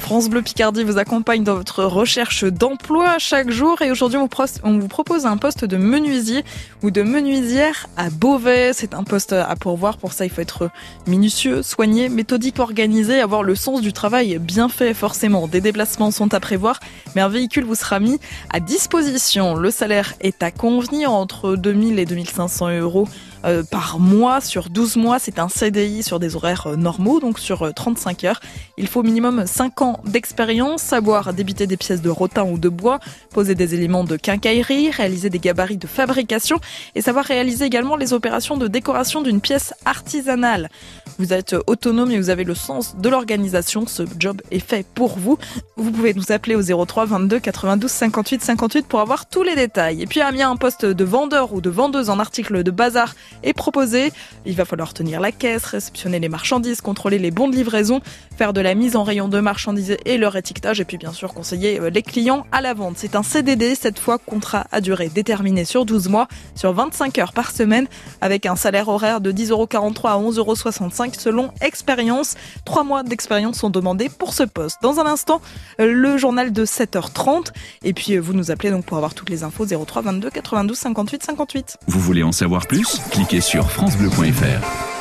France Bleu Picardie vous accompagne dans votre recherche d'emploi chaque jour et aujourd'hui on vous propose un poste de menuisier ou de menuisière à Beauvais. C'est un poste à pourvoir. Pour ça, il faut être minutieux, soigné, méthodique, organisé, avoir le sens du travail bien fait forcément. Des déplacements sont à prévoir, mais un véhicule vous sera mis à disposition. Le salaire est à convenir entre 2000 et 2500 euros euh, par mois sur 12 mois. C'est un CDI sur des horaires euh, normaux, donc sur 35 euh, heures. Il faut minimum 5 ans d'expérience, savoir débiter des pièces de rotin ou de bois, poser des éléments de quincaillerie, réaliser des gabarits de fabrication et savoir réaliser également les opérations de décoration d'une pièce artisanale. Vous êtes autonome et vous avez le sens de l'organisation. Ce job est fait pour vous. Vous pouvez nous appeler au 03 22 92 58 58 pour avoir tous les détails. Et puis Amiens, un poste de vendeur ou de vendeuse en article de bazar est proposé. Il va falloir tenir la caisse, réceptionner les marchandises, contrôler les bons de livraison, faire de la mise en rayon de marchandises et leur étiquetage et puis bien sûr conseiller euh, les clients à la vente. C'est un CDD, cette fois contrat à durée déterminée sur 12 mois, sur 25 heures par semaine, avec un salaire horaire de 10,43€ à 11,65€ selon expérience. Trois mois d'expérience sont demandés pour ce poste. Dans un instant, euh, le journal de 7h30 et puis euh, vous nous appelez donc pour avoir toutes les infos 03 22 92 58 58. Vous voulez en savoir plus? Cliquez sur francebleu.fr.